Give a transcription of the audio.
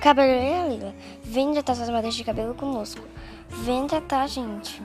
Cabeleireira Lila, vem tratar suas madeixas de cabelo conosco. Vem tratar, gente.